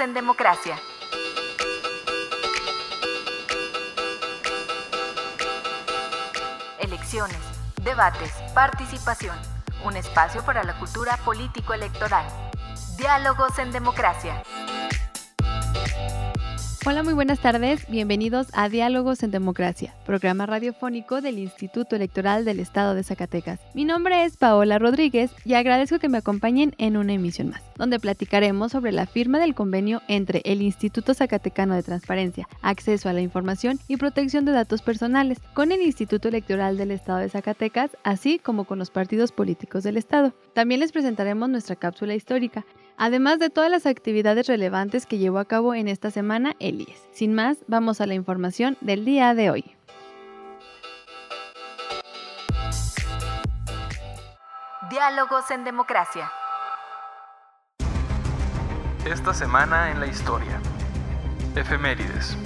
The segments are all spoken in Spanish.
En Democracia. Elecciones, debates, participación. Un espacio para la cultura político-electoral. Diálogos en Democracia. Hola, muy buenas tardes. Bienvenidos a Diálogos en Democracia, programa radiofónico del Instituto Electoral del Estado de Zacatecas. Mi nombre es Paola Rodríguez y agradezco que me acompañen en una emisión más, donde platicaremos sobre la firma del convenio entre el Instituto Zacatecano de Transparencia, Acceso a la Información y Protección de Datos Personales con el Instituto Electoral del Estado de Zacatecas, así como con los partidos políticos del Estado. También les presentaremos nuestra cápsula histórica además de todas las actividades relevantes que llevó a cabo en esta semana el IES. Sin más, vamos a la información del día de hoy. Diálogos en Democracia. Esta semana en la historia. Efemérides.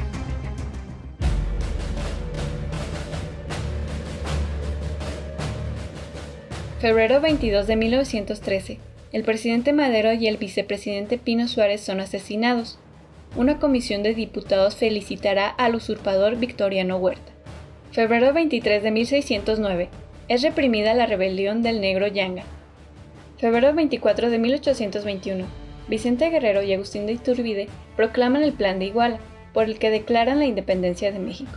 Febrero 22 de 1913 el presidente Madero y el vicepresidente Pino Suárez son asesinados. Una comisión de diputados felicitará al usurpador Victoriano Huerta. Febrero 23 de 1609. Es reprimida la rebelión del negro Yanga. Febrero 24 de 1821. Vicente Guerrero y Agustín de Iturbide proclaman el Plan de Iguala, por el que declaran la independencia de México.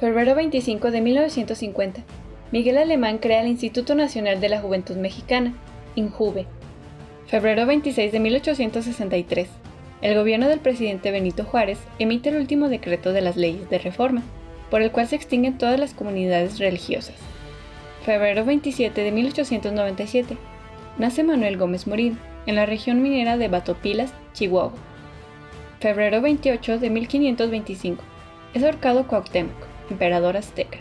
Febrero 25 de 1950. Miguel Alemán crea el Instituto Nacional de la Juventud Mexicana, INJUVE, Febrero 26 de 1863. El gobierno del presidente Benito Juárez emite el último decreto de las leyes de reforma, por el cual se extinguen todas las comunidades religiosas. Febrero 27 de 1897. Nace Manuel Gómez Morín, en la región minera de Batopilas, Chihuahua. Febrero 28 de 1525. Es ahorcado Cuauhtémoc, emperador azteca.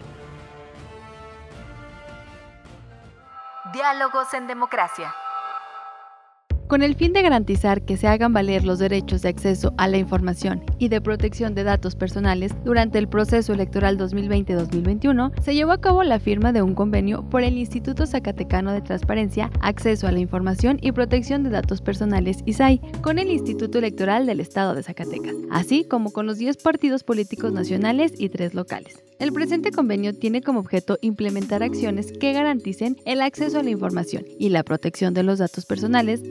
Diálogos en democracia. Con el fin de garantizar que se hagan valer los derechos de acceso a la información y de protección de datos personales durante el proceso electoral 2020-2021, se llevó a cabo la firma de un convenio por el Instituto Zacatecano de Transparencia, Acceso a la Información y Protección de Datos Personales ISAI con el Instituto Electoral del Estado de Zacatecas, así como con los 10 partidos políticos nacionales y 3 locales. El presente convenio tiene como objeto implementar acciones que garanticen el acceso a la información y la protección de los datos personales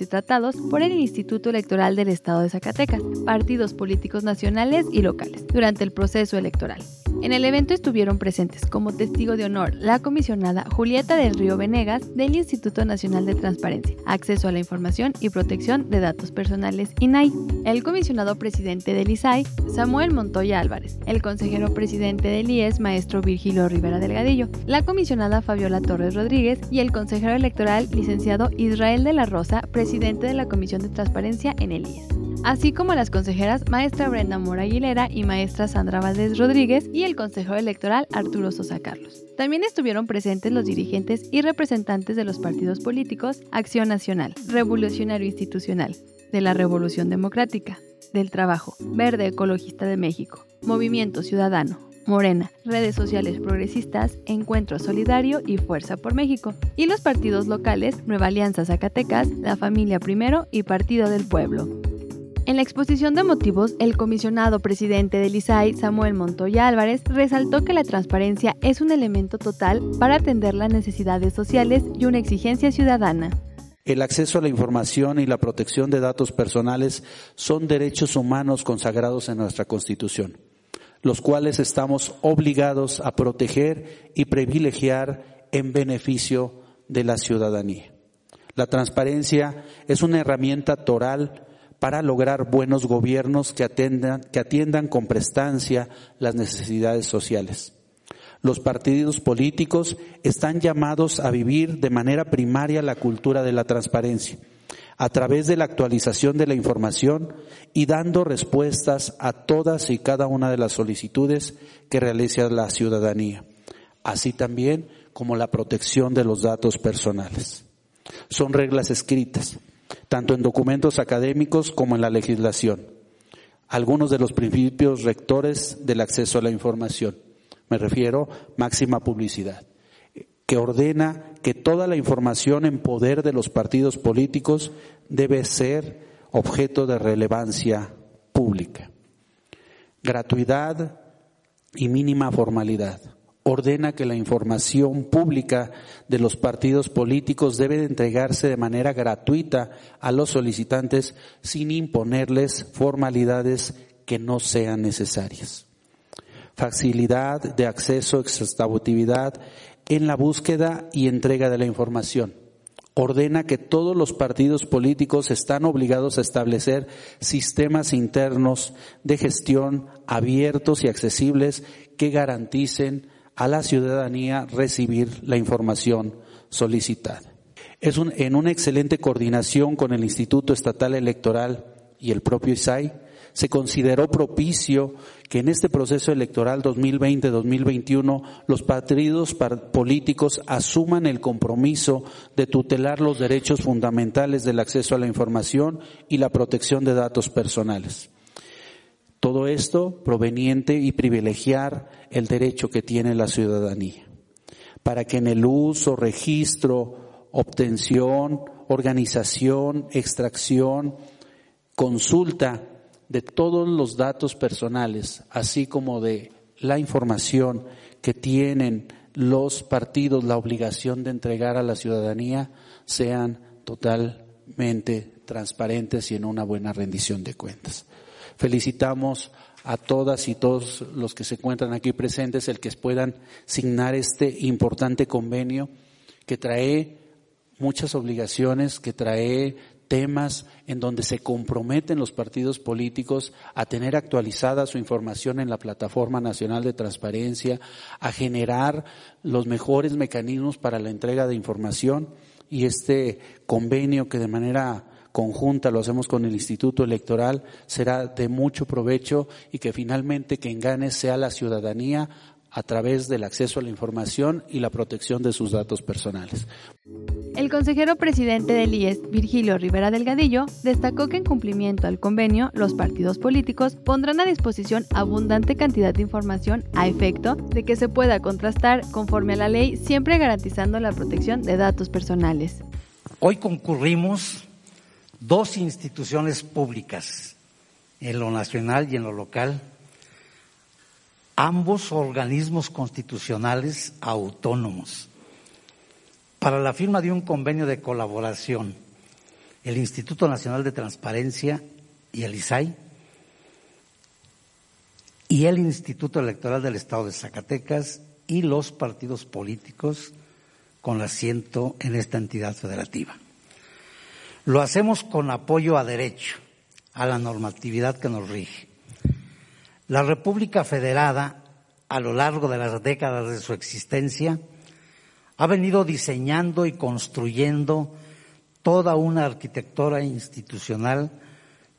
y tratados por el Instituto Electoral del Estado de Zacatecas, partidos políticos nacionales y locales, durante el proceso electoral. En el evento estuvieron presentes como testigo de honor la comisionada Julieta del Río Venegas del Instituto Nacional de Transparencia, Acceso a la Información y Protección de Datos Personales INAI, el comisionado presidente del ISAI, Samuel Montoya Álvarez, el consejero presidente del IES, maestro Virgilio Rivera Delgadillo, la comisionada Fabiola Torres Rodríguez y el consejero electoral, licenciado Israel de la Rosa, presidente de la Comisión de Transparencia en el IES así como las consejeras maestra Brenda Mora Aguilera y maestra Sandra Valdés Rodríguez y el consejero electoral Arturo Sosa Carlos. También estuvieron presentes los dirigentes y representantes de los partidos políticos Acción Nacional, Revolucionario Institucional, de la Revolución Democrática, del Trabajo, Verde Ecologista de México, Movimiento Ciudadano, Morena, redes sociales progresistas, Encuentro Solidario y Fuerza por México, y los partidos locales Nueva Alianza Zacatecas, La Familia Primero y Partido del Pueblo. En la exposición de motivos, el comisionado presidente del ISAI, Samuel Montoya Álvarez, resaltó que la transparencia es un elemento total para atender las necesidades sociales y una exigencia ciudadana. El acceso a la información y la protección de datos personales son derechos humanos consagrados en nuestra Constitución, los cuales estamos obligados a proteger y privilegiar en beneficio de la ciudadanía. La transparencia es una herramienta toral para lograr buenos gobiernos que atiendan, que atiendan con prestancia las necesidades sociales. Los partidos políticos están llamados a vivir de manera primaria la cultura de la transparencia a través de la actualización de la información y dando respuestas a todas y cada una de las solicitudes que realiza la ciudadanía, así también como la protección de los datos personales. Son reglas escritas, tanto en documentos académicos como en la legislación. Algunos de los principios rectores del acceso a la información. Me refiero máxima publicidad que ordena que toda la información en poder de los partidos políticos debe ser objeto de relevancia pública. Gratuidad y mínima formalidad. Ordena que la información pública de los partidos políticos debe entregarse de manera gratuita a los solicitantes sin imponerles formalidades que no sean necesarias. Facilidad de acceso, exhaustividad en la búsqueda y entrega de la información. Ordena que todos los partidos políticos están obligados a establecer sistemas internos de gestión abiertos y accesibles que garanticen a la ciudadanía recibir la información solicitada. Es en una excelente coordinación con el Instituto Estatal Electoral y el propio ISAI, se consideró propicio que en este proceso electoral 2020-2021 los partidos políticos asuman el compromiso de tutelar los derechos fundamentales del acceso a la información y la protección de datos personales. Todo esto proveniente y privilegiar el derecho que tiene la ciudadanía, para que en el uso, registro, obtención, organización, extracción, consulta de todos los datos personales, así como de la información que tienen los partidos la obligación de entregar a la ciudadanía, sean totalmente transparentes y en una buena rendición de cuentas. Felicitamos a todas y todos los que se encuentran aquí presentes el que puedan signar este importante convenio que trae muchas obligaciones, que trae temas en donde se comprometen los partidos políticos a tener actualizada su información en la Plataforma Nacional de Transparencia, a generar los mejores mecanismos para la entrega de información. Y este convenio que de manera conjunta lo hacemos con el Instituto Electoral será de mucho provecho y que finalmente quien gane sea la ciudadanía a través del acceso a la información y la protección de sus datos personales. El consejero presidente del IES, Virgilio Rivera Delgadillo, destacó que en cumplimiento al convenio, los partidos políticos pondrán a disposición abundante cantidad de información a efecto de que se pueda contrastar conforme a la ley, siempre garantizando la protección de datos personales. Hoy concurrimos dos instituciones públicas, en lo nacional y en lo local, ambos organismos constitucionales autónomos, para la firma de un convenio de colaboración, el Instituto Nacional de Transparencia y el ISAI, y el Instituto Electoral del Estado de Zacatecas y los partidos políticos con asiento en esta entidad federativa. Lo hacemos con apoyo a derecho, a la normatividad que nos rige. La República Federada, a lo largo de las décadas de su existencia, ha venido diseñando y construyendo toda una arquitectura institucional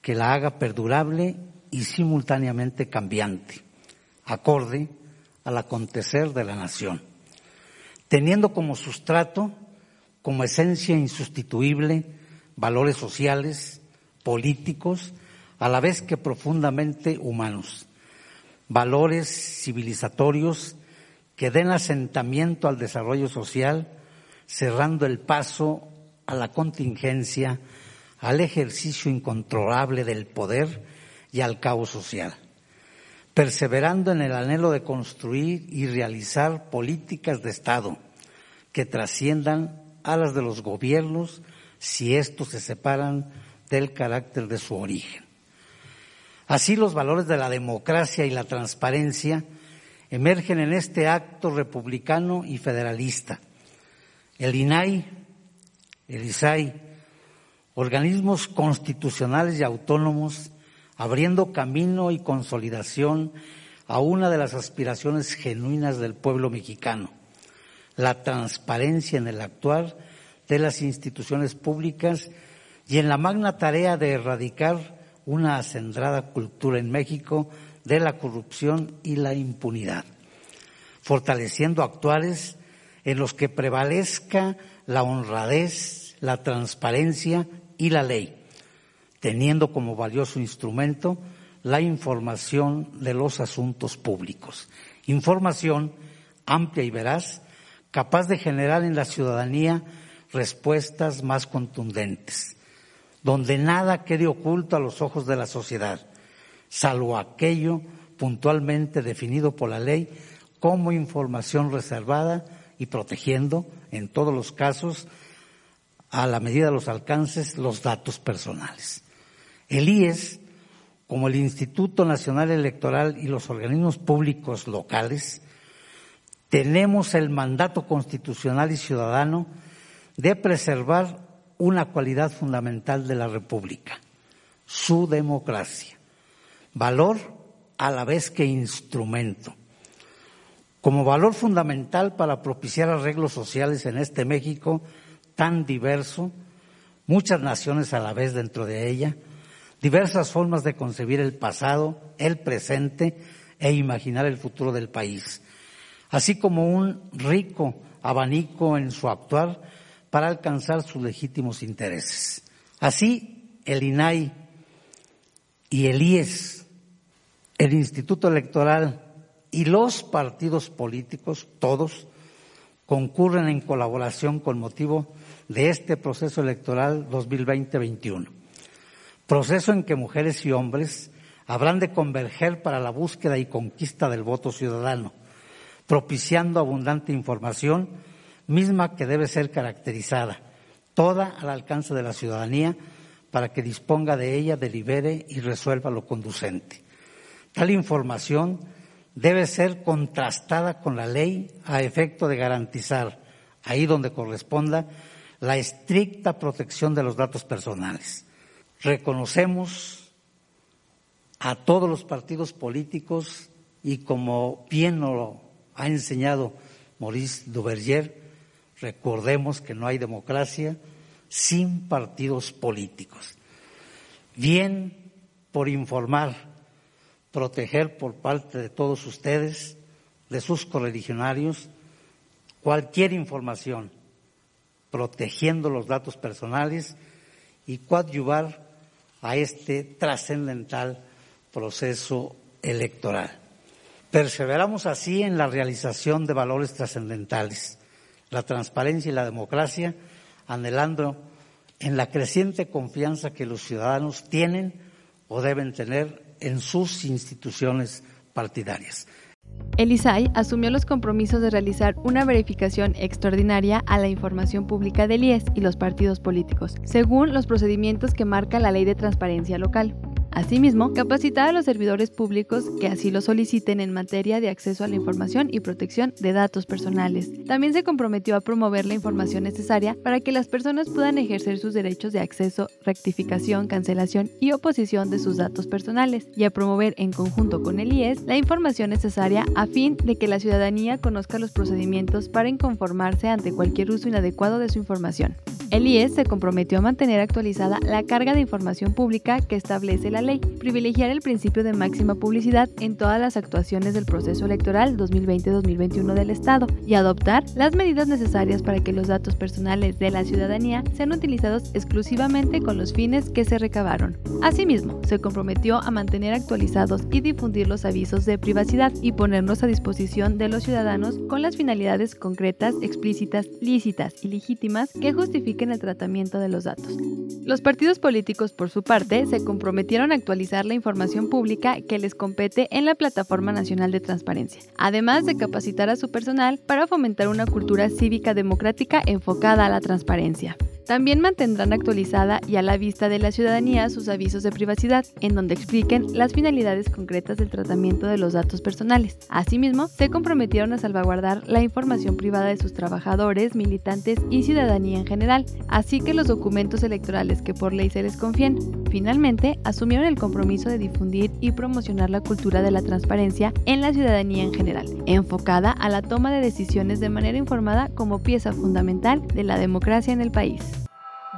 que la haga perdurable y simultáneamente cambiante, acorde al acontecer de la nación, teniendo como sustrato, como esencia insustituible, valores sociales, políticos, a la vez que profundamente humanos. Valores civilizatorios que den asentamiento al desarrollo social, cerrando el paso a la contingencia, al ejercicio incontrolable del poder y al caos social, perseverando en el anhelo de construir y realizar políticas de Estado que trasciendan a las de los gobiernos si estos se separan del carácter de su origen. Así los valores de la democracia y la transparencia emergen en este acto republicano y federalista. El INAI, el ISAI, organismos constitucionales y autónomos, abriendo camino y consolidación a una de las aspiraciones genuinas del pueblo mexicano, la transparencia en el actuar de las instituciones públicas y en la magna tarea de erradicar una acendrada cultura en México de la corrupción y la impunidad, fortaleciendo actuales en los que prevalezca la honradez, la transparencia y la ley, teniendo como valioso instrumento la información de los asuntos públicos. Información amplia y veraz, capaz de generar en la ciudadanía respuestas más contundentes, donde nada quede oculto a los ojos de la sociedad, salvo aquello puntualmente definido por la ley como información reservada y protegiendo, en todos los casos, a la medida de los alcances, los datos personales. El IES, como el Instituto Nacional Electoral y los organismos públicos locales, tenemos el mandato constitucional y ciudadano de preservar una cualidad fundamental de la República, su democracia, valor a la vez que instrumento. Como valor fundamental para propiciar arreglos sociales en este México tan diverso, muchas naciones a la vez dentro de ella, diversas formas de concebir el pasado, el presente e imaginar el futuro del país, así como un rico abanico en su actuar para alcanzar sus legítimos intereses. Así, el INAI y el IES, el Instituto Electoral y los partidos políticos, todos, concurren en colaboración con motivo de este proceso electoral 2020-21. Proceso en que mujeres y hombres habrán de converger para la búsqueda y conquista del voto ciudadano, propiciando abundante información misma que debe ser caracterizada, toda al alcance de la ciudadanía, para que disponga de ella, delibere y resuelva lo conducente. Tal información debe ser contrastada con la ley a efecto de garantizar, ahí donde corresponda, la estricta protección de los datos personales. Reconocemos a todos los partidos políticos y como bien nos lo ha enseñado Maurice Duverger, Recordemos que no hay democracia sin partidos políticos. Bien por informar, proteger por parte de todos ustedes, de sus correligionarios, cualquier información, protegiendo los datos personales y coadyuvar a este trascendental proceso electoral. Perseveramos así en la realización de valores trascendentales la transparencia y la democracia, anhelando en la creciente confianza que los ciudadanos tienen o deben tener en sus instituciones partidarias. El ISAI asumió los compromisos de realizar una verificación extraordinaria a la información pública del IES y los partidos políticos, según los procedimientos que marca la Ley de Transparencia Local. Asimismo, capacitar a los servidores públicos que así lo soliciten en materia de acceso a la información y protección de datos personales. También se comprometió a promover la información necesaria para que las personas puedan ejercer sus derechos de acceso, rectificación, cancelación y oposición de sus datos personales y a promover en conjunto con el IES la información necesaria a fin de que la ciudadanía conozca los procedimientos para inconformarse ante cualquier uso inadecuado de su información. El IES se comprometió a mantener actualizada la carga de información pública que establece ley, privilegiar el principio de máxima publicidad en todas las actuaciones del proceso electoral 2020-2021 del Estado y adoptar las medidas necesarias para que los datos personales de la ciudadanía sean utilizados exclusivamente con los fines que se recabaron. Asimismo, se comprometió a mantener actualizados y difundir los avisos de privacidad y ponernos a disposición de los ciudadanos con las finalidades concretas, explícitas, lícitas y legítimas que justifiquen en el tratamiento de los datos. Los partidos políticos, por su parte, se comprometieron actualizar la información pública que les compete en la Plataforma Nacional de Transparencia, además de capacitar a su personal para fomentar una cultura cívica democrática enfocada a la transparencia. También mantendrán actualizada y a la vista de la ciudadanía sus avisos de privacidad, en donde expliquen las finalidades concretas del tratamiento de los datos personales. Asimismo, se comprometieron a salvaguardar la información privada de sus trabajadores, militantes y ciudadanía en general, así que los documentos electorales que por ley se les confíen. Finalmente, asumieron el compromiso de difundir y promocionar la cultura de la transparencia en la ciudadanía en general, enfocada a la toma de decisiones de manera informada como pieza fundamental de la democracia en el país.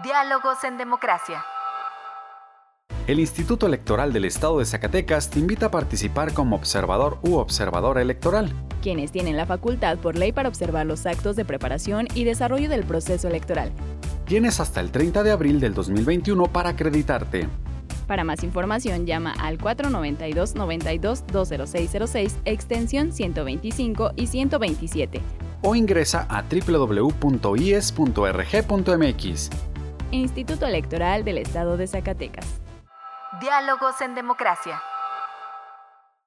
Diálogos en democracia. El Instituto Electoral del Estado de Zacatecas te invita a participar como observador u observadora electoral. Quienes tienen la facultad por ley para observar los actos de preparación y desarrollo del proceso electoral. Tienes hasta el 30 de abril del 2021 para acreditarte. Para más información llama al 492-92-20606, extensión 125 y 127. O ingresa a www.ies.rg.mx. Instituto Electoral del Estado de Zacatecas. Diálogos en democracia.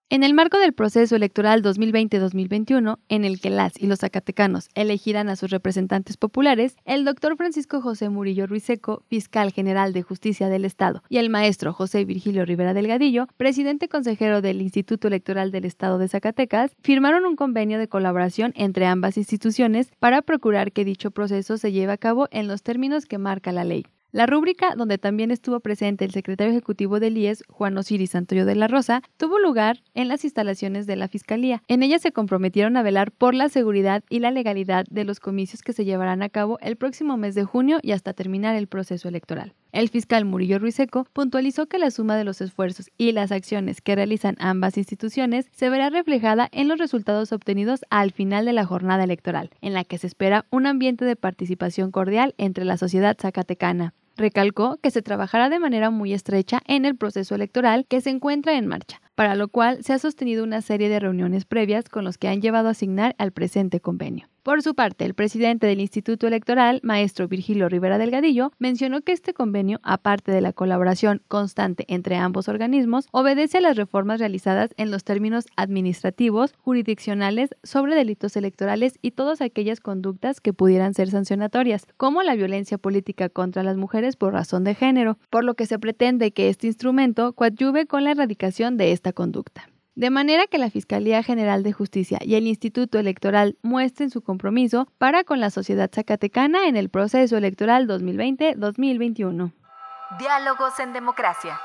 En el marco del proceso electoral 2020-2021, en el que las y los zacatecanos elegirán a sus representantes populares, el doctor Francisco José Murillo Ruiseco, fiscal general de justicia del Estado, y el maestro José Virgilio Rivera Delgadillo, presidente consejero del Instituto Electoral del Estado de Zacatecas, firmaron un convenio de colaboración entre ambas instituciones para procurar que dicho proceso se lleve a cabo en los términos que marca la ley. La rúbrica, donde también estuvo presente el secretario ejecutivo del IES, Juan Osiris Santoyo de la Rosa, tuvo lugar en las instalaciones de la Fiscalía. En ella se comprometieron a velar por la seguridad y la legalidad de los comicios que se llevarán a cabo el próximo mes de junio y hasta terminar el proceso electoral. El fiscal Murillo Ruiseco puntualizó que la suma de los esfuerzos y las acciones que realizan ambas instituciones se verá reflejada en los resultados obtenidos al final de la jornada electoral, en la que se espera un ambiente de participación cordial entre la sociedad zacatecana. Recalcó que se trabajará de manera muy estrecha en el proceso electoral que se encuentra en marcha, para lo cual se ha sostenido una serie de reuniones previas con los que han llevado a asignar al presente convenio. Por su parte, el presidente del Instituto Electoral, maestro Virgilio Rivera Delgadillo, mencionó que este convenio, aparte de la colaboración constante entre ambos organismos, obedece a las reformas realizadas en los términos administrativos, jurisdiccionales, sobre delitos electorales y todas aquellas conductas que pudieran ser sancionatorias, como la violencia política contra las mujeres por razón de género, por lo que se pretende que este instrumento coadyuve con la erradicación de esta conducta de manera que la Fiscalía General de Justicia y el Instituto Electoral muestren su compromiso para con la sociedad zacatecana en el proceso electoral 2020-2021. Diálogos en democracia.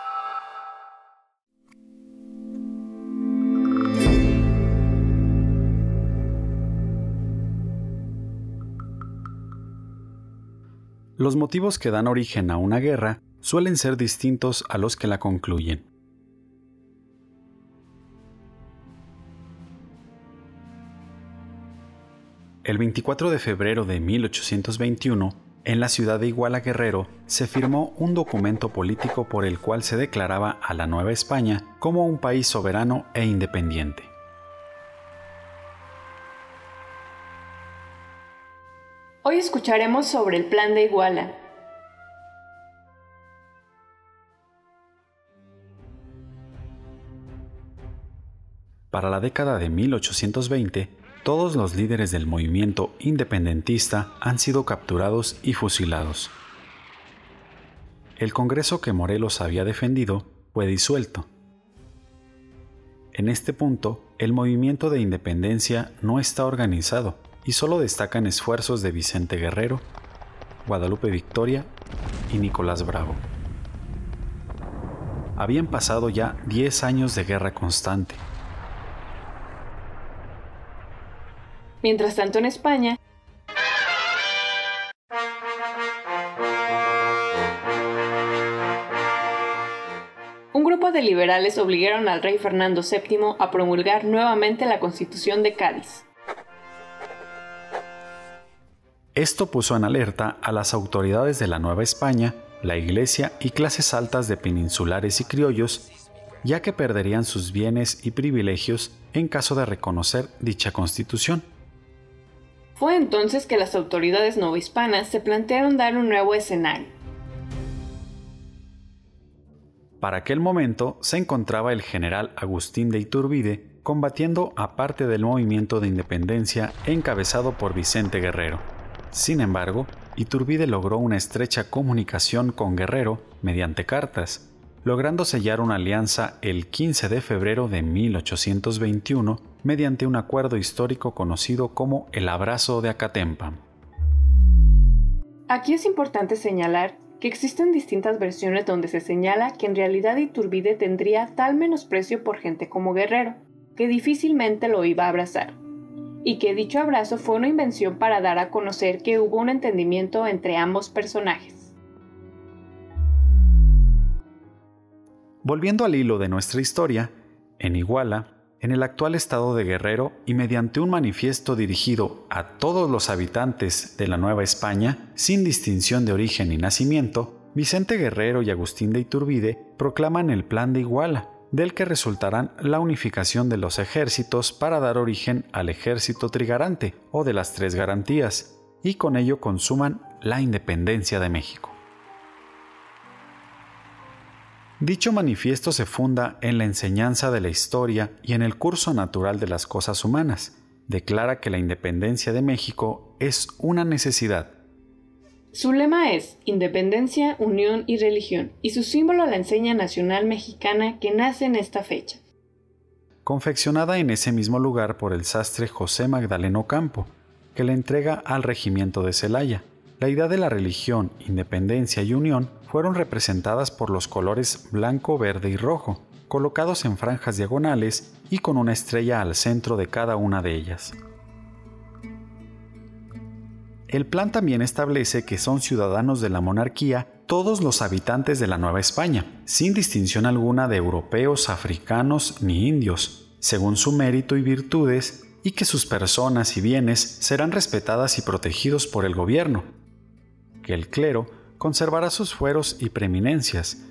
Los motivos que dan origen a una guerra suelen ser distintos a los que la concluyen. El 24 de febrero de 1821, en la ciudad de Iguala Guerrero, se firmó un documento político por el cual se declaraba a la Nueva España como un país soberano e independiente. Hoy escucharemos sobre el Plan de Iguala. Para la década de 1820, todos los líderes del movimiento independentista han sido capturados y fusilados. El Congreso que Morelos había defendido fue disuelto. En este punto, el movimiento de independencia no está organizado y solo destacan esfuerzos de Vicente Guerrero, Guadalupe Victoria y Nicolás Bravo. Habían pasado ya 10 años de guerra constante Mientras tanto en España, un grupo de liberales obligaron al rey Fernando VII a promulgar nuevamente la Constitución de Cádiz. Esto puso en alerta a las autoridades de la Nueva España, la Iglesia y clases altas de peninsulares y criollos, ya que perderían sus bienes y privilegios en caso de reconocer dicha constitución. Fue entonces que las autoridades novohispanas se plantearon dar un nuevo escenario. Para aquel momento se encontraba el general Agustín de Iturbide combatiendo a parte del movimiento de independencia encabezado por Vicente Guerrero. Sin embargo, Iturbide logró una estrecha comunicación con Guerrero mediante cartas, logrando sellar una alianza el 15 de febrero de 1821 mediante un acuerdo histórico conocido como el Abrazo de Acatempa. Aquí es importante señalar que existen distintas versiones donde se señala que en realidad Iturbide tendría tal menosprecio por gente como Guerrero, que difícilmente lo iba a abrazar, y que dicho abrazo fue una invención para dar a conocer que hubo un entendimiento entre ambos personajes. Volviendo al hilo de nuestra historia, en Iguala, en el actual estado de Guerrero y mediante un manifiesto dirigido a todos los habitantes de la Nueva España, sin distinción de origen y nacimiento, Vicente Guerrero y Agustín de Iturbide proclaman el Plan de Iguala, del que resultarán la unificación de los ejércitos para dar origen al ejército trigarante o de las tres garantías, y con ello consuman la independencia de México. Dicho manifiesto se funda en la enseñanza de la historia y en el curso natural de las cosas humanas. Declara que la independencia de México es una necesidad. Su lema es Independencia, Unión y Religión, y su símbolo la enseña nacional mexicana que nace en esta fecha. Confeccionada en ese mismo lugar por el sastre José Magdaleno Campo, que le entrega al regimiento de Celaya. La idea de la religión, independencia y unión fueron representadas por los colores blanco, verde y rojo, colocados en franjas diagonales y con una estrella al centro de cada una de ellas. El plan también establece que son ciudadanos de la monarquía todos los habitantes de la Nueva España, sin distinción alguna de europeos, africanos ni indios, según su mérito y virtudes, y que sus personas y bienes serán respetadas y protegidos por el gobierno, que el clero conservará sus fueros y preeminencias,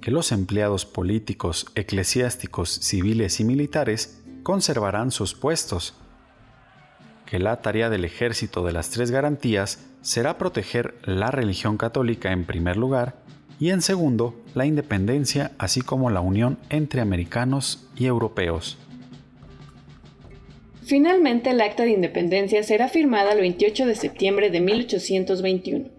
que los empleados políticos, eclesiásticos, civiles y militares conservarán sus puestos, que la tarea del ejército de las tres garantías será proteger la religión católica en primer lugar y en segundo la independencia así como la unión entre americanos y europeos. Finalmente el acta de independencia será firmada el 28 de septiembre de 1821.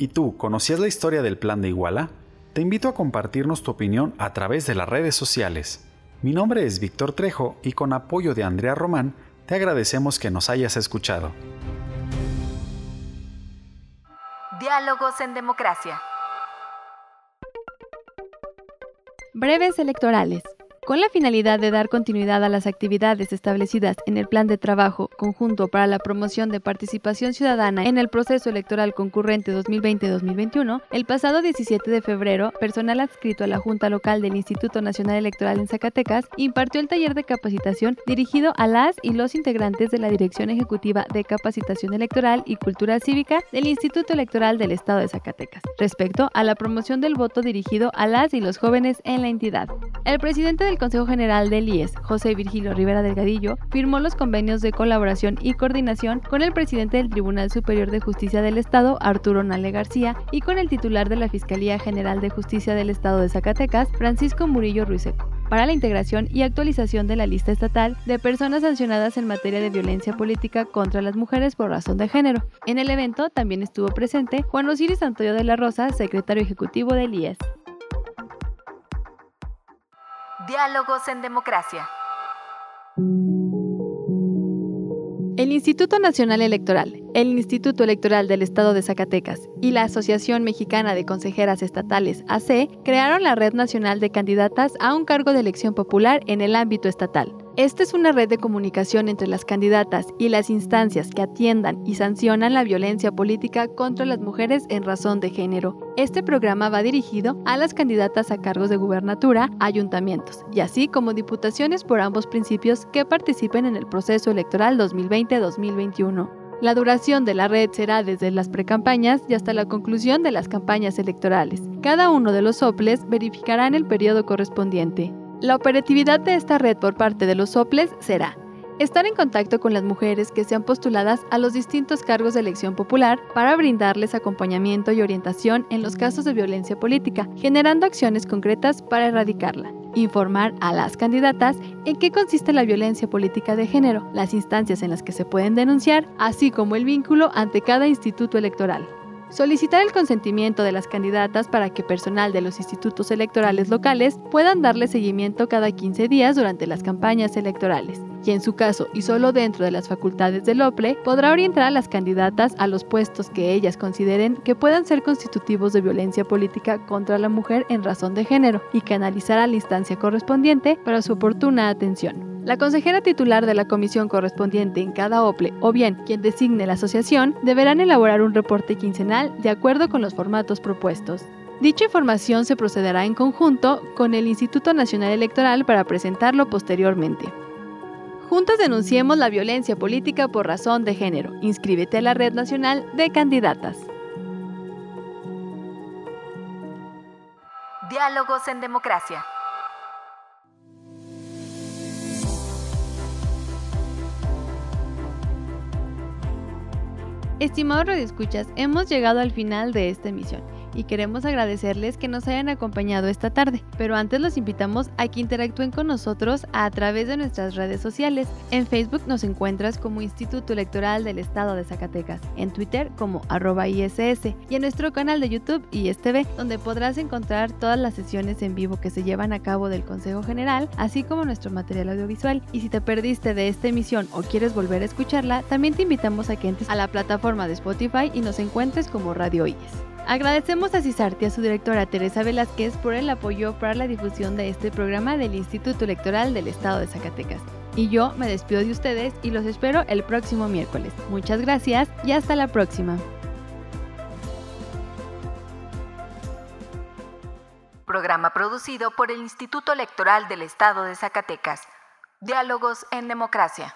¿Y tú conocías la historia del plan de Iguala? Te invito a compartirnos tu opinión a través de las redes sociales. Mi nombre es Víctor Trejo y con apoyo de Andrea Román, te agradecemos que nos hayas escuchado. Diálogos en Democracia. Breves electorales. Con la finalidad de dar continuidad a las actividades establecidas en el Plan de Trabajo Conjunto para la Promoción de Participación Ciudadana en el Proceso Electoral Concurrente 2020-2021, el pasado 17 de febrero, personal adscrito a la Junta Local del Instituto Nacional Electoral en Zacatecas impartió el taller de capacitación dirigido a las y los integrantes de la Dirección Ejecutiva de Capacitación Electoral y Cultura Cívica del Instituto Electoral del Estado de Zacatecas, respecto a la promoción del voto dirigido a las y los jóvenes en la entidad. El presidente del Consejo General del IES, José Virgilio Rivera Delgadillo, firmó los convenios de colaboración y coordinación con el presidente del Tribunal Superior de Justicia del Estado, Arturo Nale García, y con el titular de la Fiscalía General de Justicia del Estado de Zacatecas, Francisco Murillo Ruiseco para la integración y actualización de la lista estatal de personas sancionadas en materia de violencia política contra las mujeres por razón de género. En el evento también estuvo presente Juan Osiris Antonio de la Rosa, secretario ejecutivo del IES. Diálogos en Democracia. El Instituto Nacional Electoral, el Instituto Electoral del Estado de Zacatecas y la Asociación Mexicana de Consejeras Estatales, AC, crearon la Red Nacional de Candidatas a un cargo de elección popular en el ámbito estatal. Esta es una red de comunicación entre las candidatas y las instancias que atiendan y sancionan la violencia política contra las mujeres en razón de género. Este programa va dirigido a las candidatas a cargos de gubernatura, ayuntamientos y así como diputaciones por ambos principios que participen en el proceso electoral 2020-2021. La duración de la red será desde las precampañas y hasta la conclusión de las campañas electorales. Cada uno de los soples verificará en el periodo correspondiente. La operatividad de esta red por parte de los soples será estar en contacto con las mujeres que sean postuladas a los distintos cargos de elección popular para brindarles acompañamiento y orientación en los casos de violencia política, generando acciones concretas para erradicarla informar a las candidatas en qué consiste la violencia política de género, las instancias en las que se pueden denunciar, así como el vínculo ante cada instituto electoral. Solicitar el consentimiento de las candidatas para que personal de los institutos electorales locales puedan darle seguimiento cada 15 días durante las campañas electorales. Y en su caso, y solo dentro de las facultades del OPLE, podrá orientar a las candidatas a los puestos que ellas consideren que puedan ser constitutivos de violencia política contra la mujer en razón de género y canalizar a la instancia correspondiente para su oportuna atención. La consejera titular de la comisión correspondiente en cada OPLE o bien quien designe la asociación deberán elaborar un reporte quincenal de acuerdo con los formatos propuestos. Dicha información se procederá en conjunto con el Instituto Nacional Electoral para presentarlo posteriormente. Juntos denunciemos la violencia política por razón de género. Inscríbete a la Red Nacional de Candidatas. Diálogos en Democracia. Estimados radioescuchas, hemos llegado al final de esta emisión y queremos agradecerles que nos hayan acompañado esta tarde. Pero antes los invitamos a que interactúen con nosotros a través de nuestras redes sociales. En Facebook nos encuentras como Instituto Electoral del Estado de Zacatecas, en Twitter como arroba ISS y en nuestro canal de YouTube ISTV, donde podrás encontrar todas las sesiones en vivo que se llevan a cabo del Consejo General, así como nuestro material audiovisual. Y si te perdiste de esta emisión o quieres volver a escucharla, también te invitamos a que entres a la plataforma de Spotify y nos encuentres como Radio IES. Agradecemos a CISARTE y a su directora Teresa Velázquez por el apoyo para la difusión de este programa del Instituto Electoral del Estado de Zacatecas. Y yo me despido de ustedes y los espero el próximo miércoles. Muchas gracias y hasta la próxima. Programa producido por el Instituto Electoral del Estado de Zacatecas. Diálogos en Democracia.